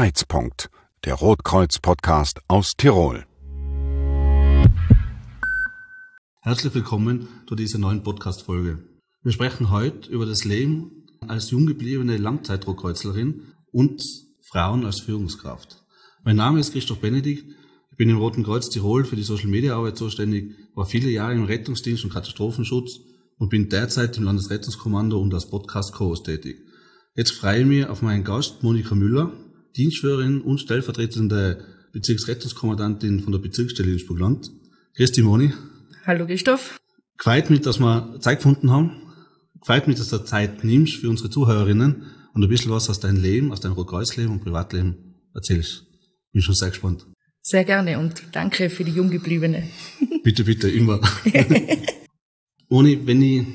Kreuzpunkt, der Rotkreuz-Podcast aus Tirol. Herzlich willkommen zu dieser neuen Podcast-Folge. Wir sprechen heute über das Leben als jung gebliebene Langzeitrotkreuzlerin und Frauen als Führungskraft. Mein Name ist Christoph Benedikt. Ich bin im Roten Kreuz Tirol für die Social Media Arbeit zuständig, war viele Jahre im Rettungsdienst und Katastrophenschutz und bin derzeit im Landesrettungskommando und als Podcast Co-Host tätig. Jetzt freue ich mich auf meinen Gast Monika Müller, Dienstführerin und stellvertretende Bezirksrettungskommandantin von der Bezirksstelle Innsbruck-Land. Christi Moni. Hallo Christoph. Gefreut mich, dass wir Zeit gefunden haben. Gefreut mich, dass du Zeit nimmst für unsere Zuhörerinnen und ein bisschen was aus deinem Leben, aus deinem Rotkreuzleben und Privatleben erzählst. Bin schon sehr gespannt. Sehr gerne und danke für die Junggebliebene. bitte, bitte, immer. Moni, wenn ich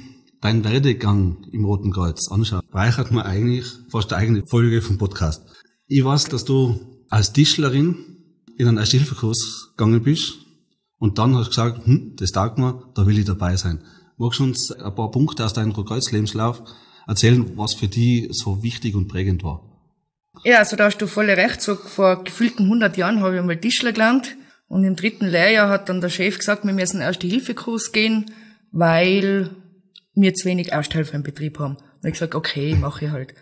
deinen Werdegang im Roten Kreuz anschaue, reichert man eigentlich fast eine eigene Folge vom Podcast. Ich weiß, dass du als Tischlerin in einen Ersthilfekurs gegangen bist und dann hast du gesagt, hm, das taugt mir, da will ich dabei sein. Magst du uns ein paar Punkte aus deinem Kreuzlebenslauf erzählen, was für dich so wichtig und prägend war? Ja, also da hast du voll recht. So vor gefühlten 100 Jahren habe ich mal Tischler gelernt und im dritten Lehrjahr hat dann der Chef gesagt, wir müssen Erste-Hilfe-Kurs gehen, weil wir zu wenig Ersthelfer im Betrieb haben. Und ich gesagt, okay, mache ich halt.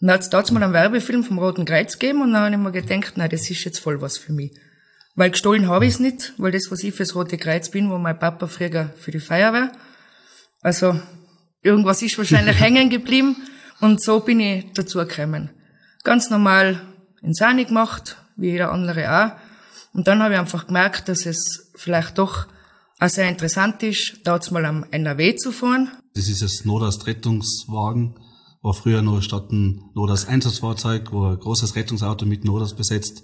Und dann hat es dazu mal einen Werbefilm vom Roten Kreuz gegeben und dann habe ich mir gedacht, nein, das ist jetzt voll was für mich. Weil gestohlen habe ich es nicht, weil das, was ich fürs Rote Kreuz bin, war mein Papa früher für die Feuerwehr. Also irgendwas ist wahrscheinlich hängen geblieben und so bin ich dazu gekommen. Ganz normal in Sani gemacht, wie jeder andere auch. Und dann habe ich einfach gemerkt, dass es vielleicht doch auch sehr interessant ist, dort mal am NRW zu fahren. Das ist das Nodas-Rettungswagen war früher noch statt ein Nodas Einsatzfahrzeug, war ein großes Rettungsauto mit Nodas besetzt.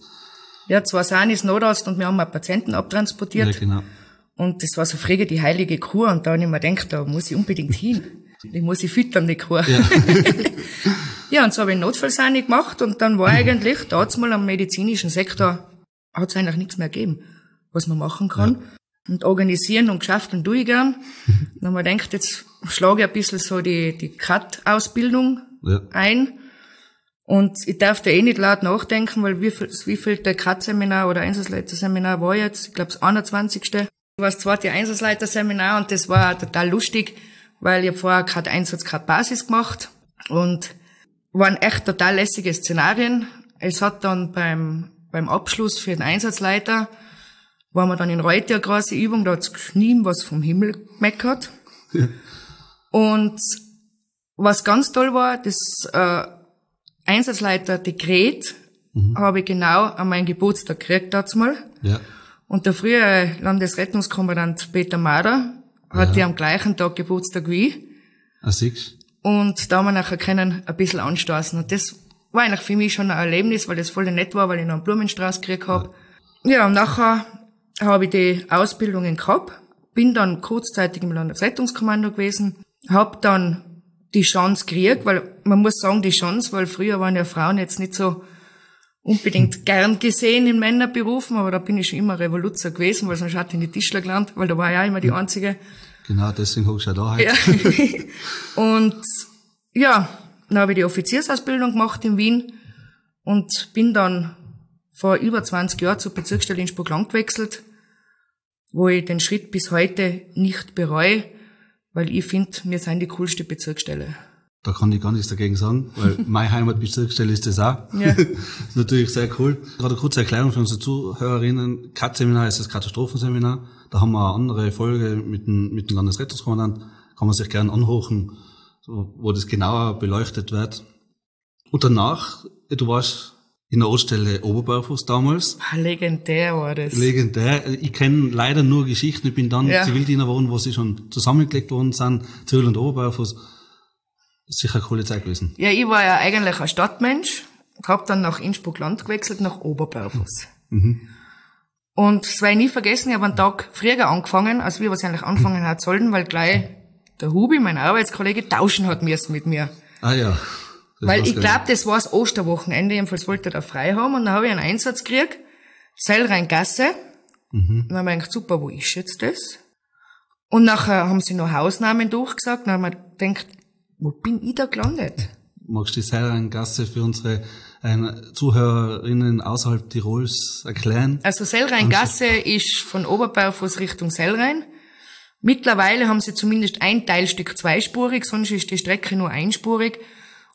Ja, zwei Sanis Notarzt und wir haben einen Patienten abtransportiert. Ja, genau. Und das war so früher die heilige Kur und da habe ich mir gedacht, da muss ich unbedingt hin. Die muss ich füttern, die Kur. Ja, ja und so habe ich einen Notfallsani gemacht und dann war eigentlich, da mal am medizinischen Sektor, hat es eigentlich nichts mehr gegeben, was man machen kann. Ja. Und organisieren und geschafft tue ich gern. Dann haben wir gedacht, jetzt schlage ich ein bisschen so die, die CAT-Ausbildung ja. ein. Und ich darf da eh nicht laut nachdenken, weil wie viel, wie viel der CAT-Seminar oder Einsatzleiter-Seminar war jetzt? Ich glaube, das 21. Ich war das zweite Einsatzleiter-Seminar und das war total lustig, weil ich vorher gerade Einsatz, gerade Basis gemacht und waren echt total lässige Szenarien. Es hat dann beim, beim Abschluss für den Einsatzleiter, waren wir dann in Reuter eine große Übung, da hat's geschnien, was vom Himmel gemeckert. Ja. Und was ganz toll war, das äh, Einsatzleiter Dekret mhm. habe ich genau an meinen Geburtstag gekriegt dazu mal. Ja. Und der frühere Landesrettungskommandant Peter Mader hat ja. am gleichen Tag Geburtstag wie ich. Ah, siehst. Und da haben wir nachher können ein bisschen anstoßen. Und das war eigentlich für mich schon ein Erlebnis, weil das voll nett war, weil ich noch einen Blumenstrauß gekriegt habe. Ja. ja, und nachher habe ich die Ausbildungen gehabt, bin dann kurzzeitig im Landesrettungskommando gewesen, habe dann die Chance gekriegt, weil man muss sagen, die Chance, weil früher waren ja Frauen jetzt nicht so unbedingt gern gesehen in Männerberufen, aber da bin ich schon immer Revoluzer gewesen, weil sonst hatte ich in die Tischler gelernt, weil da war ich ja immer die Einzige. Genau, deswegen habe ich ja da heute. Ja. und ja, dann habe ich die Offiziersausbildung gemacht in Wien und bin dann vor über 20 Jahren zur Bezirksstelle Innsbruck-Land gewechselt wo ich den Schritt bis heute nicht bereue, weil ich finde, wir sind die coolste Bezirksstelle. Da kann ich gar nichts dagegen sagen, weil meine Heimatbezirksstelle ist das auch. Ja. das ist natürlich sehr cool. Gerade eine kurze Erklärung für unsere Zuhörerinnen. CAT-Seminar ist das Katastrophenseminar. Da haben wir eine andere Folge mit dem, mit dem Landesrettungskommandant. Kann man sich gerne anhochen, wo das genauer beleuchtet wird. Und danach, du warst in der Oststelle Oberbarfuß damals. Ah, legendär war das. Legendär. Ich kenne leider nur Geschichten. Ich bin dann ja. Zivildiener geworden, wo sie schon zusammengelegt worden sind. Zürl und Oberbarfuß. Sicher eine coole Zeit gewesen. Ja, ich war ja eigentlich ein Stadtmensch. Hab dann nach Innsbruck-Land gewechselt, nach Oberbarfuß. Mhm. Und das werde ich nie vergessen, ich habe einen Tag früher angefangen, als wir wahrscheinlich anfangen hat sollen, weil gleich der Hubi, mein Arbeitskollege, tauschen hat müssen mit mir. Ah ja. Weil ich glaube, das war das Osterwochenende, jedenfalls wollte er da frei haben und dann habe ich einen Einsatz gekriegt, Seilrheingasse. Mhm. Und dann habe ich gedacht, super, wo ist jetzt das? Und nachher haben sie noch Hausnamen durchgesagt, und dann haben wir gedacht, wo bin ich da gelandet? Magst du die Seilrheingasse für unsere einen Zuhörerinnen außerhalb Tirols erklären? Also Sellrheingasse ist von Oberberfuß Richtung Sellrhein. Mittlerweile haben sie zumindest ein Teilstück zweispurig, sonst ist die Strecke nur einspurig.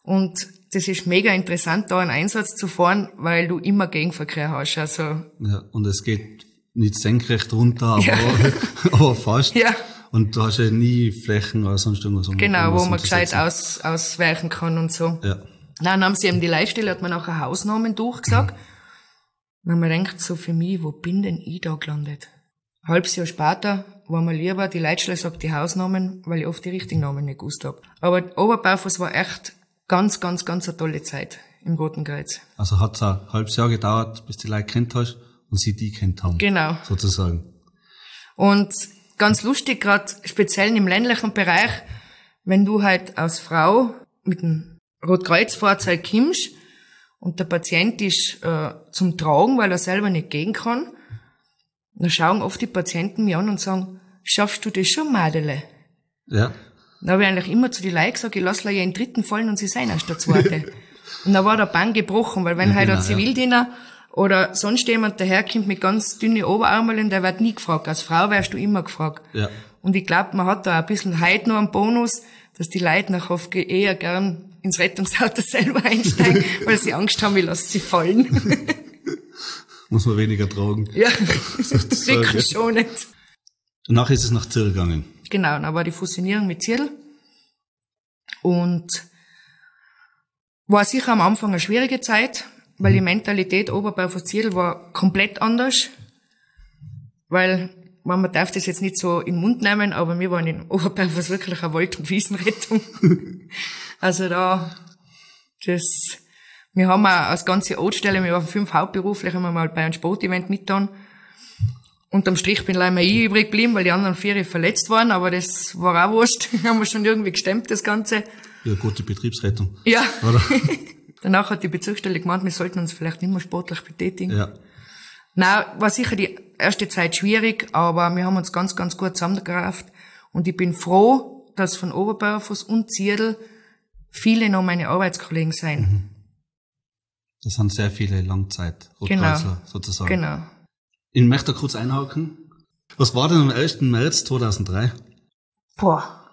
Und das ist mega interessant, da einen Einsatz zu fahren, weil du immer Gegenverkehr hast. Also Ja, und es geht nicht senkrecht runter, aber, Ja. aber fast. Ja. Und du hast ja nie Flächen oder sonst irgendwas. um genau, wo man gescheit aus, ausweichen kann und so. Ja. Dann haben sie eben die Leitstelle, hat man nachher Hausnamen durchgesagt. Dann haben wir gedacht, so für mich, wo bin denn ich da gelandet? Ein halbes Jahr später war mir lieber, die Leitstelle sagt die Hausnamen, weil ich oft die richtigen Namen nicht gewusst hab. Aber Oberberfuß war echt ganz, ganz, ganz eine tolle Zeit im Roten Kreuz. Also hat es ein halbes Jahr gedauert, bis die Leute kennt hast und sie die kennt haben. Genau. Sozusagen. Und ganz lustig, gerade speziell im ländlichen Bereich, wenn du halt als Frau mit einem Rotkreuzfahrzeug kommst und der Patient ist äh, zum Tragen, weil er selber nicht gehen kann, dann schauen oft die Patienten mich an und sagen, schaffst du das schon, Madele? Ja. Dann habe ich eigentlich immer zu den Leuten gesagt, ich lasse ja in dritten fallen und sie sein erst der zweite. und dann war der Bann gebrochen, weil wenn Ja, halt ein genau. Zivildiener oder sonst jemand daherkommt mit ganz dünnen Oberarmeln, der wird nie gefragt. Als Frau wärst du immer gefragt. Ja. Und ich glaube, man hat da ein bisschen heute noch einen Bonus, dass die Leute nach Hofge eher gern ins Rettungsauto selber einsteigen, weil sie Angst haben, ich lasse sie fallen. Muss man weniger tragen. ja, ja. schon nicht. Nachher ist es nach Zirl gegangen. Genau, dann war die Fusionierung mit Zierl. Und war sicher am Anfang eine schwierige Zeit, weil die Mentalität Oberbau von Zierl war komplett anders. Weil, man darf das jetzt nicht so in den Mund nehmen, aber wir waren in Oberberfuß wirklich eine Wald- und Wiesenrettung. also da, das, wir haben auch als ganze Ortsstelle, wir waren fünf hauptberuflich, haben wir mal bei einem Sportevent mitgetan. Unterm Strich bin leider ich übrig geblieben, weil die anderen vier verletzt waren, aber das war auch wurscht. haben wir schon irgendwie gestemmt, das Ganze. Ja, gute Betriebsrettung. Ja. Oder? Danach hat die Bezirksstelle gemeint, wir sollten uns vielleicht nicht mehr sportlich betätigen. ja. Nein, war sicher die erste Zeit schwierig, aber wir haben uns ganz, ganz gut zusammengerafft. Und ich bin froh, dass von Oberberfuß und Zierdl viele noch meine Arbeitskollegen sein. Das sind sehr viele Langzeit Genau. Sozusagen. Genau. Ich möchte da kurz einhaken. Was war denn am 1. März 2003? Boah.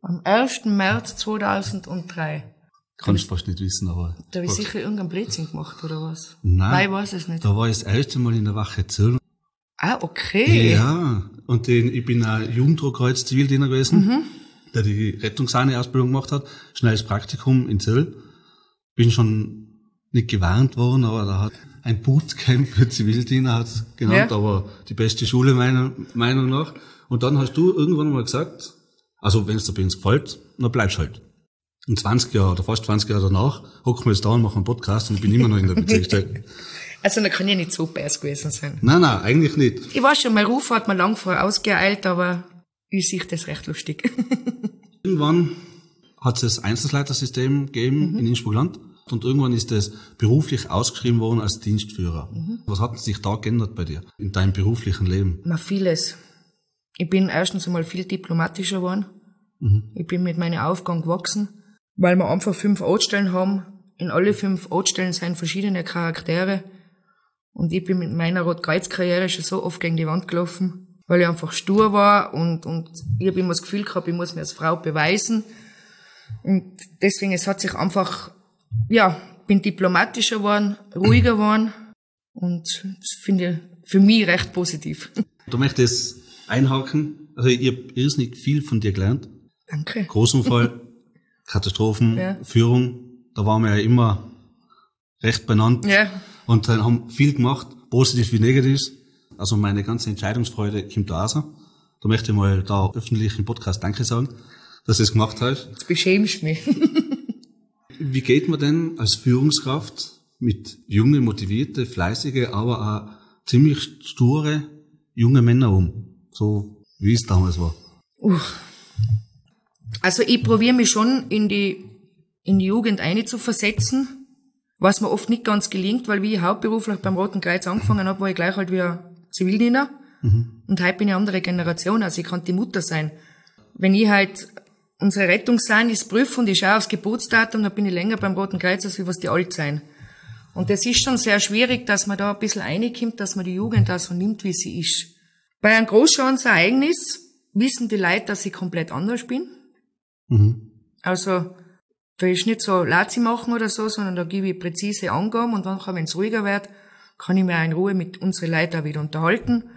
Am 1. März 2003. Kann ich fast nicht wissen, aber. Da habe ich sicher irgendein Blödsinn gemacht, oder was? Nein. Nein, ich weiß es nicht. Da war ich das erste Mal in der Wache Zirl. Ah, okay. Ja. Und den, ich bin ein Jugenddruckkreuz Zivildiener gewesen, Mhm. der die Rettungssahne-Ausbildung gemacht hat. Schnelles Praktikum in Zirl. Bin schon nicht gewarnt worden, aber da hat ein Bootcamp für Zivildiener hat's genannt, Ja. aber die beste Schule meiner Meinung nach. Und dann hast du irgendwann mal gesagt, also wenn es dir bei uns gefällt, dann bleibst halt. Und 20 Jahre oder fast 20 Jahre danach hocken wir jetzt da und machen einen Podcast und ich bin immer noch in der Bezirksstelle. Also, da kann ja nicht so best gewesen sein. nein, nein, eigentlich nicht. Ich weiß schon, mein Ruf hat mir lang vorausgeeilt, aber ich sehe das recht lustig. Irgendwann hat es das Einsatzleitersystem gegeben Mhm. in Innsbruck-Land und irgendwann ist das beruflich ausgeschrieben worden als Dienstführer. Mhm. Was hat sich da geändert bei dir in deinem beruflichen Leben? Na, vieles. Ich bin erstens einmal viel diplomatischer geworden. Ich bin mit meinen Aufgaben gewachsen, weil wir einfach fünf Ortsstellen haben. In alle fünf Ortsstellen sind verschiedene Charaktere. Und ich bin mit meiner Rotkreuz-Karriere schon so oft gegen die Wand gelaufen, weil ich einfach stur war und, und ich habe immer das Gefühl gehabt, ich muss mir als Frau beweisen. Und deswegen, es hat sich einfach, ja, bin diplomatischer geworden, ruhiger geworden und das finde ich für mich recht positiv. Du möchtest einhaken. Also ich habe irrsinnig viel von dir gelernt. Danke. Großunfall, Katastrophen, Ja. Führung. Da waren wir ja immer recht benannt Ja, und dann haben viel gemacht, positiv wie negativ. Also meine ganze Entscheidungsfreude kommt da raus. Da möchte ich mal da öffentlich im Podcast Danke sagen, dass du es gemacht hast. jetzt beschämst du mich. Wie geht man denn als Führungskraft mit junge, motivierte, fleißige, aber auch ziemlich sture junge Männer um? So wie es damals war. Also ich probiere mich schon in die, in die Jugend einzuversetzen, was mir oft nicht ganz gelingt, weil wie ich hauptberuflich beim Roten Kreuz angefangen habe, war ich gleich halt wie ein Zivildiener. Und heute bin ich eine andere Generation, also ich kann die Mutter sein. Wenn ich halt unsere Rettung sein, ist prüfe und ich schaue aufs Geburtsdatum, dann bin ich länger beim Roten Kreuz, als wie was die alt sein. Und es ist schon sehr schwierig, dass man da ein bisschen reinkommt, dass man die Jugend da so nimmt, wie sie ist. Bei einem Großschadensereignis wissen die Leute, dass ich komplett anders bin. Mhm. Also, da ist nicht so Lazi machen oder so, sondern da gebe ich präzise Angaben und dann, wenn es ruhiger wird, kann ich mich auch in Ruhe mit unseren Leuten auch wieder unterhalten.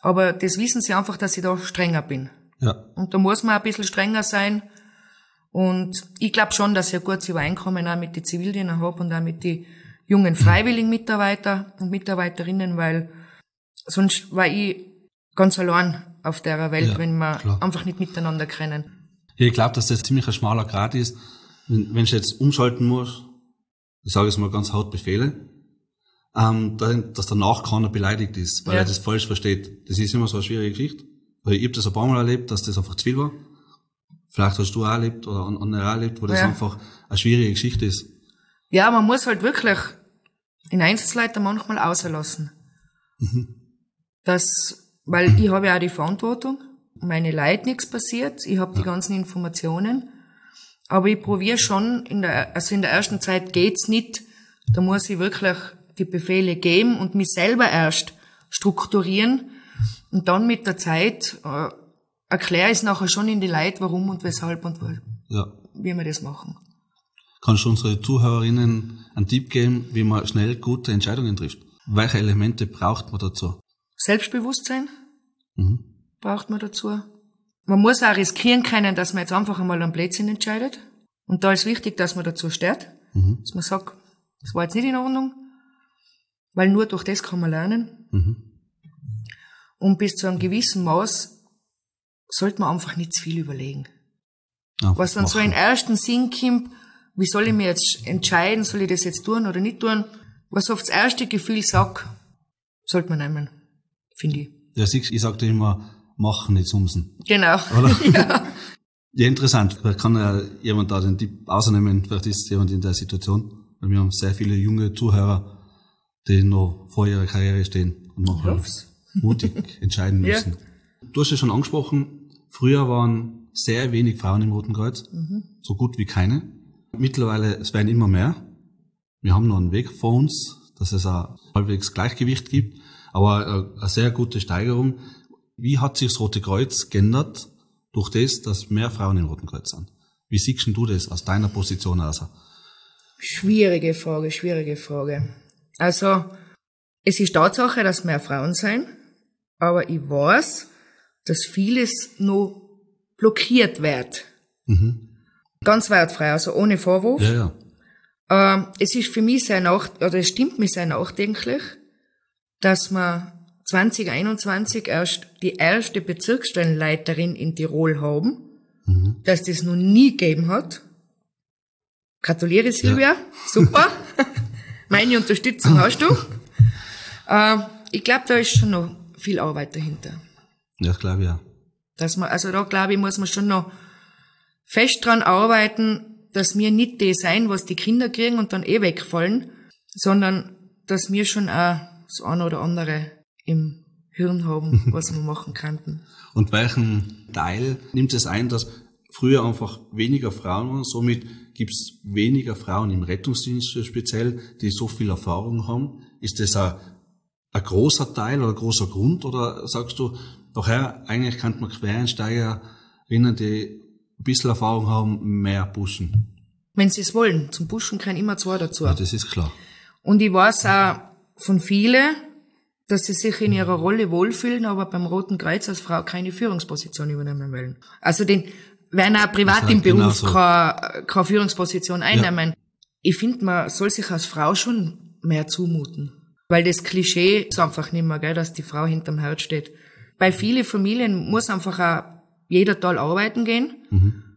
Aber das wissen sie einfach, dass ich da strenger bin. Ja. Und da muss man ein bisschen strenger sein. Und ich glaube schon, dass ich ein gutes Übereinkommen auch mit den Zivildienern habe und auch mit den jungen freiwilligen Mitarbeiter und Mitarbeiterinnen, weil sonst war ich ganz allein auf der Welt, Ja, wenn wir klar. einfach nicht miteinander kennen. Ja, ich glaube, dass das ziemlich ein schmaler Grad ist, wenn, wenn du jetzt umschalten musst, ich sage es mal ganz hart Befehle, ähm, dass danach keiner beleidigt ist, weil Ja. er das falsch versteht. Das ist immer so eine schwierige Geschichte. Weil ich habe das ein paar Mal erlebt, dass das einfach zu viel war. Vielleicht hast du auch erlebt oder an- andere auch erlebt, wo das Ja. einfach eine schwierige Geschichte ist. Ja, man muss halt wirklich den Einsatzleiter manchmal auslassen. Das, weil ich habe ja auch die Verantwortung. Meine Leute nichts passiert. Ich habe die ganzen Informationen. Aber ich probiere schon, in der, also in der ersten Zeit geht's nicht. Da muss ich wirklich die Befehle geben und mich selber erst strukturieren. Und dann mit der Zeit äh, erkläre ich es nachher schon in die Leute, warum und weshalb und Ja. wie wir das machen. Kannst du unsere Zuhörerinnen einen Tipp geben, wie man schnell gute Entscheidungen trifft? Welche Elemente braucht man dazu? Selbstbewusstsein Mhm. braucht man dazu. Man muss auch riskieren können, dass man jetzt einfach einmal einen Blödsinn entscheidet. Und da ist wichtig, dass man dazu steht. Mhm. Dass man sagt, das war jetzt nicht in Ordnung. Weil nur durch das kann man lernen. Mhm. Und bis zu einem gewissen Maß sollte man einfach nicht zu viel überlegen. Einfach Was dann so machen. in ersten Sinn kommt, wie soll ich mir jetzt entscheiden, soll ich das jetzt tun oder nicht tun? Was oft das erste Gefühl sagt, sollte man nehmen, finde ich. Ja, siehst, ich sagte immer, machen, nicht sumsen. Genau. Oder? ja. Ja, interessant. Vielleicht kann ja jemand da den Tipp ausnehmen. Vielleicht ist jemand in der Situation. Weil wir haben sehr viele junge Zuhörer, die noch vor ihrer Karriere stehen und manchmal hoff's. Mutig entscheiden Ja. müssen. Du hast ja schon angesprochen, früher waren sehr wenig Frauen im Roten Kreuz, so gut wie keine. Mittlerweile, es werden immer mehr. Wir haben noch einen Weg vor uns, dass es ein halbwegs Gleichgewicht gibt, aber äh, eine sehr gute Steigerung. Wie hat sich das Rote Kreuz geändert durch das, dass mehr Frauen im Roten Kreuz sind? Wie siehst du das aus deiner Position aus? Schwierige Frage, schwierige Frage. Also, es ist Tatsache, dass mehr Frauen sein, aber ich weiß, dass vieles noch blockiert wird. Ganz wertfrei, also ohne Vorwurf. Ja, ja. Ähm, es ist für mich sehr nach, oder es stimmt mir sehr nachdenklich, dass wir 2021 erst die erste Bezirksstellenleiterin in Tirol haben, dass das noch nie gegeben hat. Gratuliere Silvia, super. Meine Unterstützung hast du. Ähm, ich glaube, da ist schon noch viel Arbeit dahinter. Ja, das glaube ich auch. Dass man, also da glaube ich, muss man schon noch fest dran arbeiten, dass wir nicht die sein, was die Kinder kriegen und dann eh wegfallen, sondern dass wir schon auch das eine oder andere im Hirn haben, was wir machen könnten. Und welchen Teil nimmt es ein, dass früher einfach weniger Frauen waren, somit gibt es weniger Frauen im Rettungsdienst speziell, die so viel Erfahrung haben? Ist das ein, ein großer Teil oder ein großer Grund oder sagst du, doch her, eigentlich könnte man Quereinsteigerinnen, die ein bisschen Erfahrung haben, mehr pushen? Wenn sie es wollen, zum Buschen kann immer zwei dazu. Ja, das ist klar. Und ich weiß auch von vielen, dass sie sich in ihrer Rolle wohlfühlen, aber beim Roten Kreuz als Frau keine Führungsposition übernehmen wollen. Also den werden auch privat im genau Beruf so. keine, keine Führungsposition einnehmen. Ich finde, man soll sich als Frau schon mehr zumuten. Weil das Klischee ist einfach nicht mehr, gell, dass die Frau hinterm Herd steht. Bei vielen Familien muss einfach auch jeder Teil arbeiten gehen,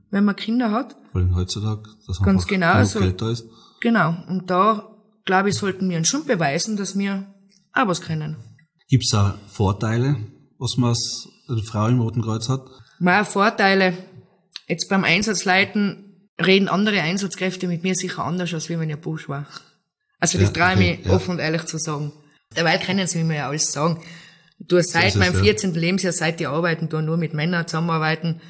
wenn man Kinder hat. Vor allem heutzutage, dass Ganz einfach genau so. Geld da ist. Genau. Und da, glaube ich, sollten wir uns schon beweisen, dass wir auch was können. Gibt es auch Vorteile, was man als Frau im Roten Kreuz hat? Meine Vorteile, jetzt beim Einsatzleiten reden andere Einsatzkräfte mit mir sicher anders, als wenn ich ein Busch war. Also das Ja, traue ich okay, mich ja. offen und ehrlich zu sagen. Dabei können sie mir ja alles sagen. Tue seit ist, meinem ja. 14. Lebensjahr, seit ich arbeiten, tue nur mit Männern zusammenarbeiten.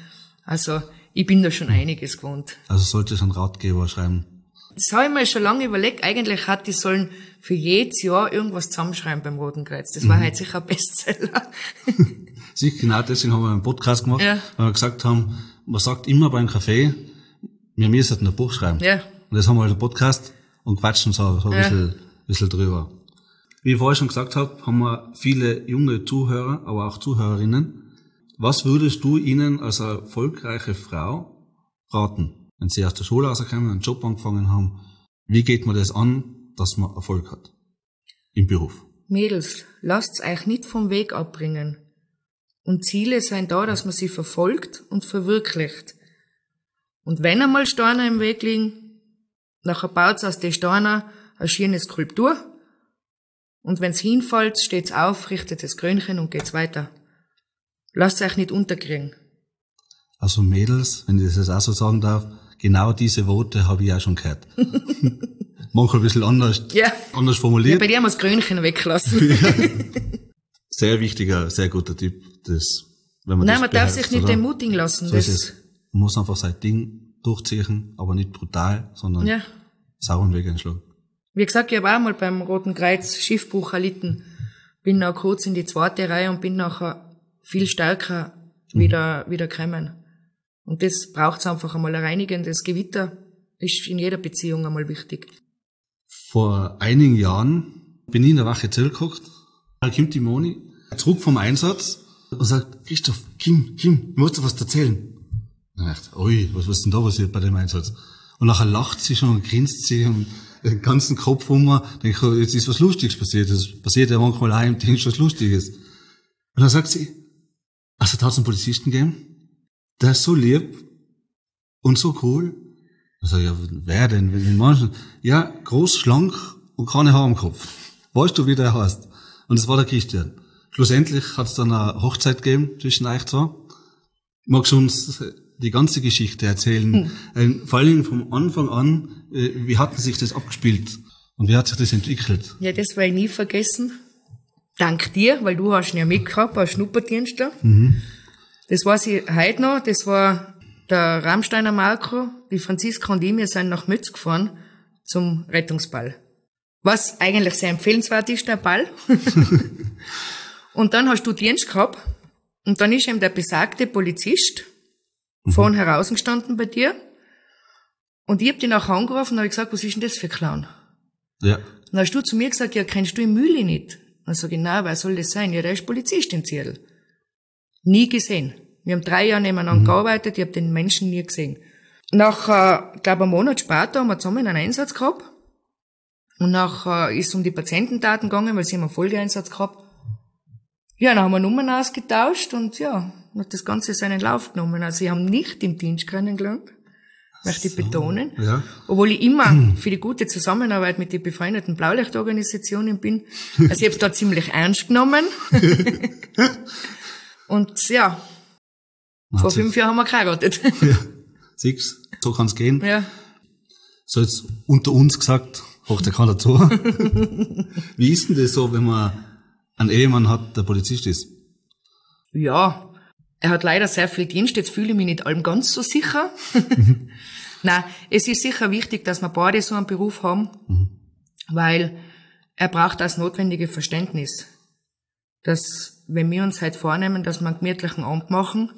Also ich bin da schon einiges gewohnt. Also sollte ich einen Ratgeber schreiben. das habe ich mir schon lange überlegt. Eigentlich hat die sollen für jedes Jahr irgendwas zusammenschreiben beim Roten Kreuz. Das war halt sicher ein Bestseller. Sicher, genau deswegen haben wir einen Podcast gemacht, Ja. weil wir gesagt haben, man sagt immer beim Kaffee, wir müssen ein Buch schreiben. Ja. Und das haben wir halt einen Podcast und quatschen so, so ein Ja. bisschen, bisschen drüber. Wie ich vorher schon gesagt habe, haben wir viele junge Zuhörer, aber auch Zuhörerinnen. Was würdest du ihnen als erfolgreiche Frau raten, wenn sie aus der Schule rauskommen, einen Job angefangen haben? Wie geht man das an, dass man Erfolg hat im Beruf? Mädels, lasst euch nicht vom Weg abbringen. Und Ziele sind da, dass man sie verfolgt und verwirklicht. Und wenn einmal Steine im Weg liegen, nachher baut aus den Steinen eine schöne Skulptur. Und wenn's hinfällt, steht's auf, richtet das Krönchen und geht's weiter. Lasst euch nicht unterkriegen. Also Mädels, wenn ich das jetzt auch so sagen darf, genau diese Worte habe ich auch schon gehört. Manchmal ein bisschen anders, Ja. anders Ja, formuliert. bei dir haben wir das Krönchen weglassen. Sehr wichtiger, sehr guter Tipp. Das, wenn man Nein, man darf sich nicht oder? entmutigen lassen. So ist Das, es. Man muss einfach sein Ding durchziehen, aber nicht brutal, sondern ja. Sauren Weg einschlagen. Wie gesagt, ich habe auch mal beim Roten Kreuz Schiffbruch erlitten. Bin noch kurz in die zweite Reihe und bin nachher viel stärker wieder, wieder gekommen. Und das braucht's einfach einmal ein reinigendes Gewitter. Ist in jeder Beziehung einmal wichtig. Vor einigen Jahren bin ich in der Wache zurückgeguckt. Da kommt die Moni zurück vom Einsatz und sagt, Christoph, Kim, Kim, ich muss dir was erzählen. Und ich dachte, ui, was ist denn da passiert bei dem Einsatz? Und nachher lacht sie schon und grinst sie und den ganzen Kopf um. Denke ich, jetzt ist was Lustiges passiert. Das passiert ja manchmal auch im Dienst was Lustiges. Und dann sagt sie, also da hat's einen Polizisten gegeben, der ist so lieb und so cool. Ich sag, ja, wer denn? Wen meinst du? Ja, groß, schlank und keine Haare am Kopf. Weißt du, wie der heißt? Und das war der Christian. Schlussendlich hat es dann eine Hochzeit gegeben zwischen euch zwei. Magst du uns die ganze Geschichte erzählen? Ähm, Vor allem vom Anfang an, äh, wie hat sich das abgespielt? Und wie hat sich das entwickelt? Ja, das werde ich nie vergessen. Dank dir, weil du hast ihn ja mitgehabt als Schnupperdienstler. Das weiß ich heute noch. Das war der Rammsteiner Marco, die Franziska und ich, wir sind nach Mütz gefahren zum Rettungsball. Was eigentlich sehr empfehlenswert ist, der Ball. und dann hast du Dienst gehabt und dann ist eben der besagte Polizist vorn heraus gestanden bei dir und ich hab dich nachher angerufen und hab gesagt, was ist denn das für ein Clown? Ja. Dann hast du zu mir gesagt, ja, kennst du den Mühli nicht? Dann sag ich, nein, wer soll das sein? Ja, der ist Polizist in Ziel. Nie gesehen. Wir haben drei Jahre nebeneinander gearbeitet, ich habe den Menschen nie gesehen. Nach, äh, glaube einen Monat später haben wir zusammen einen Einsatz gehabt. Und nachher äh, ist es um die Patientendaten gegangen, weil sie haben einen Folgeeinsatz gehabt. Ja, dann haben wir Nummern ausgetauscht und ja, hat das Ganze seinen Lauf genommen. Also ich habe nicht im Dienst kennengelernt, möchte ich betonen. Ja. Obwohl ich immer für die gute Zusammenarbeit mit den befreundeten Blaulichtorganisationen bin. Also ich habe da ziemlich ernst genommen. Und ja, vor sich- fünf Jahren haben wir geheiratet. Siehst, so kann's gehen. ja. So jetzt unter uns gesagt, hocht der keiner dazu. Wie ist denn das so, wenn man einen Ehemann hat, der Polizist ist? Ja, er hat leider sehr viel Dienst, jetzt fühle ich mich nicht allem ganz so sicher. Nein, es ist sicher wichtig, dass wir beide so einen Beruf haben, weil er braucht das notwendige Verständnis. Dass, wenn wir uns halt vornehmen, dass wir einen gemütlichen Abend machen,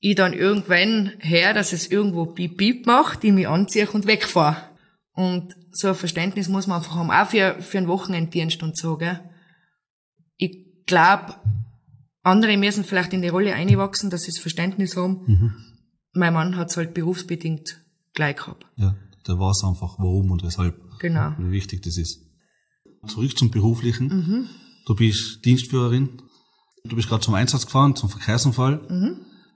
ich dann irgendwann her, dass es irgendwo piep piep macht, ich mich anziehe und wegfahre. Und so ein Verständnis muss man einfach haben, auch für, für einen Wochenenddienst und so, gell. Ich glaube, andere müssen vielleicht in die Rolle einwachsen, dass sie das Verständnis haben. Mein Mann hat es halt berufsbedingt gleich gehabt. Ja, der weiß einfach, warum und weshalb, Genau. wie wichtig das ist. Zurück zum Beruflichen. Du bist Dienstführerin. Du bist gerade zum Einsatz gefahren, zum Verkehrsunfall.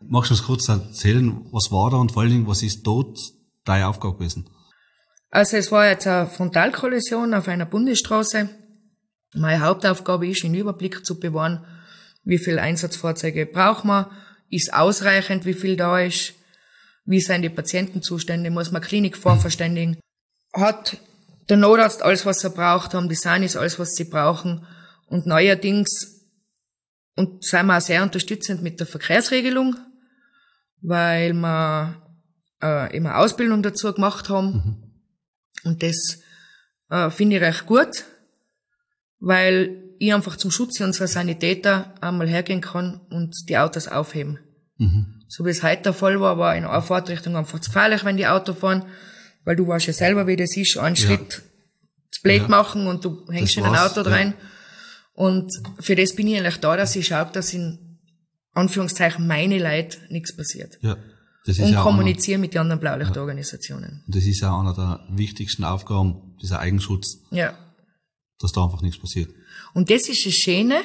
Magst du uns kurz erzählen, was war da und vor allen Dingen, was ist dort deine Aufgabe gewesen? Also es war jetzt eine Frontalkollision auf einer Bundesstraße. Meine Hauptaufgabe ist, den Überblick zu bewahren, wie viele Einsatzfahrzeuge braucht man, ist ausreichend, wie viel da ist, wie sind die Patientenzustände, muss man Klinik vorverständigen. Hat der Notarzt alles, was er braucht, haben die Sanis alles, was sie brauchen. Und neuerdings und sind wir auch sehr unterstützend mit der Verkehrsregelung, weil wir äh, immer Ausbildung dazu gemacht haben. Und das äh, finde ich recht gut, weil ich einfach zum Schutz unserer Sanitäter einmal hergehen kann und die Autos aufheben. Mhm. So wie es heute der Fall war, war in einer Fahrtrichtung einfach zu gefährlich, wenn die Auto fahren, weil du weißt ja selber, wie das ist, einen ja. Schritt zu blöd ja. machen und du hängst das in ein Auto rein. Ja. Und für das bin ich eigentlich da, dass ich schaue, dass in Anführungszeichen meine Leid nichts passiert. Ja. Das ist und ja kommunizieren mit den anderen Blaulichtorganisationen. Das ist ja einer der wichtigsten Aufgaben, dieser Eigenschutz. Ja. Dass da einfach nichts passiert. Und das ist das Schöne,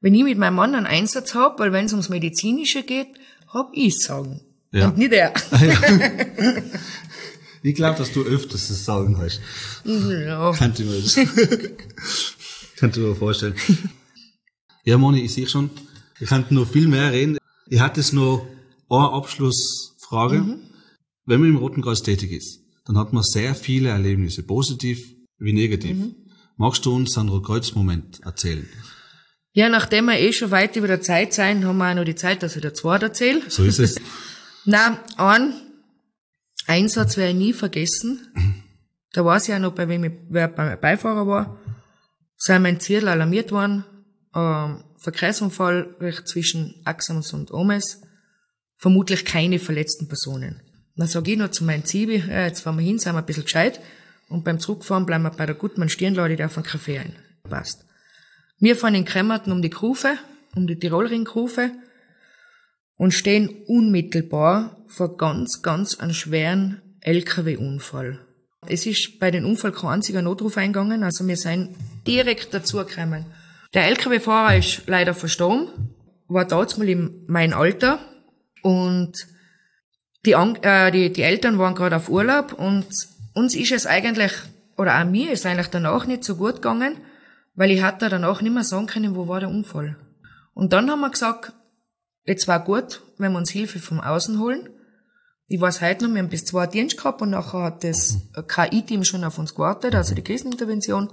wenn ich mit meinem Mann einen Einsatz habe, weil wenn es ums Medizinische geht, hab ich sagen. Ja. Und nicht er. ich glaube, dass du öfters das Sagen hast. Ja. Könnte ich mir das, könnte mir vorstellen. Ja, Moni, ich sehe schon, ich könnte noch viel mehr reden. Ich hatte es noch eine Abschlussfrage. Mhm. Wenn man im Roten Kreuz tätig ist, dann hat man sehr viele Erlebnisse, positiv wie negativ. Mhm. Magst du uns einen Rotkreuz-Moment erzählen? Ja, nachdem wir eh schon weit über der Zeit sein, haben wir auch noch die Zeit, dass ich der Zweit erzähle. So ist es. Na, ein Einsatz werde ich nie vergessen. Da weiß ich auch noch, bei wem ich, wer beim Beifahrer war. Sei mein Ziel alarmiert worden. Ähm, Verkehrsunfall zwischen Axams und Omes vermutlich keine verletzten Personen. Dann sage ich noch zu meinem Zivi, ja, jetzt fahren wir hin, sind wir ein bisschen gescheit. Und beim Zurückfahren bleiben wir bei der Gutmann Stirnlade, der auf einen Kaffee ein. Passt. Wir fahren in Kremmerten um die Grufe, um die Tirolring-Grufe und stehen unmittelbar vor ganz, ganz einem schweren LKW-Unfall. Es ist bei dem Unfall kein einziger Notruf eingegangen, also wir sind direkt dazu gekommen. Der LKW-Fahrer ist leider verstorben, war damals mal in meinem Alter, und die, äh, die, die Eltern waren gerade auf Urlaub und uns ist es eigentlich, oder auch mir ist eigentlich danach nicht so gut gegangen, weil ich hatte danach nicht mehr sagen können, wo war der Unfall. Und dann haben wir gesagt, jetzt war gut, wenn wir uns Hilfe vom Außen holen. Ich weiß heute noch, wir haben bis zwei Dienst gehabt und nachher hat das KI-Team schon auf uns gewartet, also die Krisenintervention.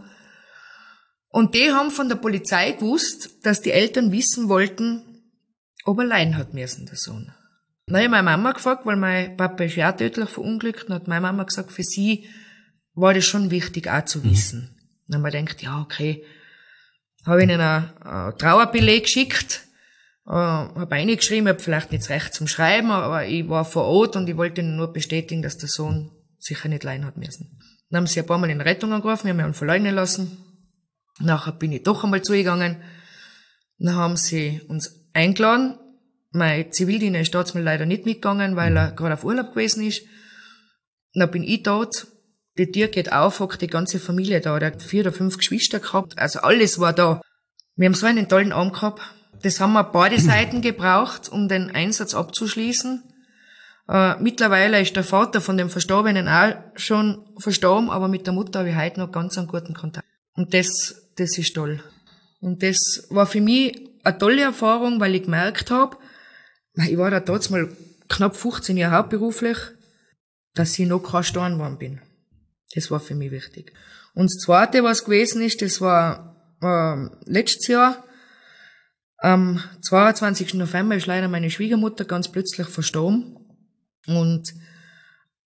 Und die haben von der Polizei gewusst, dass die Eltern wissen wollten, ob er leiden hat müssen, der Sohn. Dann habe ich meine Mama gefragt, weil mein Papa ist ja tödlich verunglückt, und hat meine Mama gesagt, für sie war das schon wichtig, auch zu wissen. Mhm. Dann habe ich gedacht, ja, okay. Habe ihnen einen Trauerbeleg geschickt, äh, habe reingeschrieben, habe vielleicht nicht recht zum Schreiben, aber ich war vor Ort und ich wollte ihnen nur bestätigen, dass der Sohn sicher nicht leiden hat müssen. Dann haben sie ein paar Mal in Rettung angerufen, wir haben ihn verleugnen lassen. Nachher bin ich doch einmal zugegangen. Dann haben sie uns eingeladen. Mein Zivildiener ist mal leider nicht mitgegangen, weil er gerade auf Urlaub gewesen ist. Dann bin ich dort. Die Tür geht auf, hockt die ganze Familie da. Der hat vier oder fünf Geschwister gehabt. Also alles war da. Wir haben so einen tollen Abend gehabt. Das haben wir beide Seiten gebraucht, um den Einsatz abzuschließen. Äh, mittlerweile ist der Vater von dem Verstorbenen auch schon verstorben, aber mit der Mutter habe ich heute noch ganz einen guten Kontakt. Und das, das ist toll. Und das war für mich eine tolle Erfahrung, weil ich gemerkt habe, ich war da damals mal knapp 15 Jahre hauptberuflich, dass ich noch kein gestorben worden bin. Das war für mich wichtig. Und das Zweite, was gewesen ist, das war äh, letztes Jahr, am 22. November ist leider meine Schwiegermutter ganz plötzlich verstorben und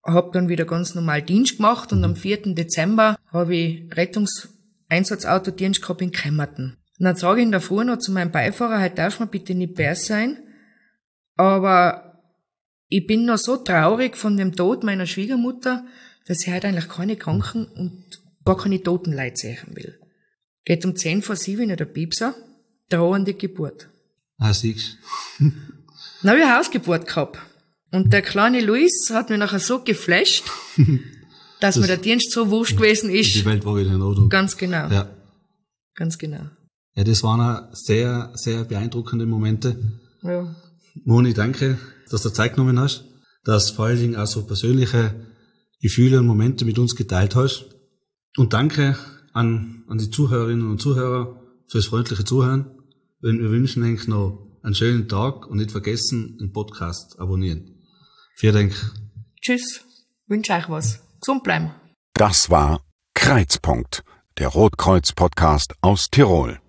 habe dann wieder ganz normal Dienst gemacht und am 4. Dezember habe ich Rettungseinsatzauto-Dienst gehabt in Kremmerten. Und dann sage ich in der Früh noch zu meinem Beifahrer, heute darf man bitte nicht bär sein. Aber ich bin noch so traurig von dem Tod meiner Schwiegermutter, dass ich heute eigentlich keine Kranken und gar keine Totenleid sehen will. Geht um 10 vor 7 in der Piepser, drohende Geburt. Ah, siehst ich eine Hausgeburt gehabt. Und der kleine Luis hat mich nachher so geflasht, dass das, mir der Dienst so wurscht gewesen ist. Die Welt war wieder in Ordnung. Ganz genau. Ja. Ganz genau. Ja, das waren sehr, sehr beeindruckende Momente. Ja. Moni, danke, dass du Zeit genommen hast, dass vor allen Dingen auch so persönliche Gefühle und Momente mit uns geteilt hast. Und danke an, an die Zuhörerinnen und Zuhörer fürs freundliche Zuhören. Wir wünschen euch noch einen schönen Tag und nicht vergessen, den Podcast abonnieren. Vielen Dank. Tschüss. Wünsche euch was. Gesund bleiben. Das war Kreuzpunkt, der Rotkreuz-Podcast aus Tirol.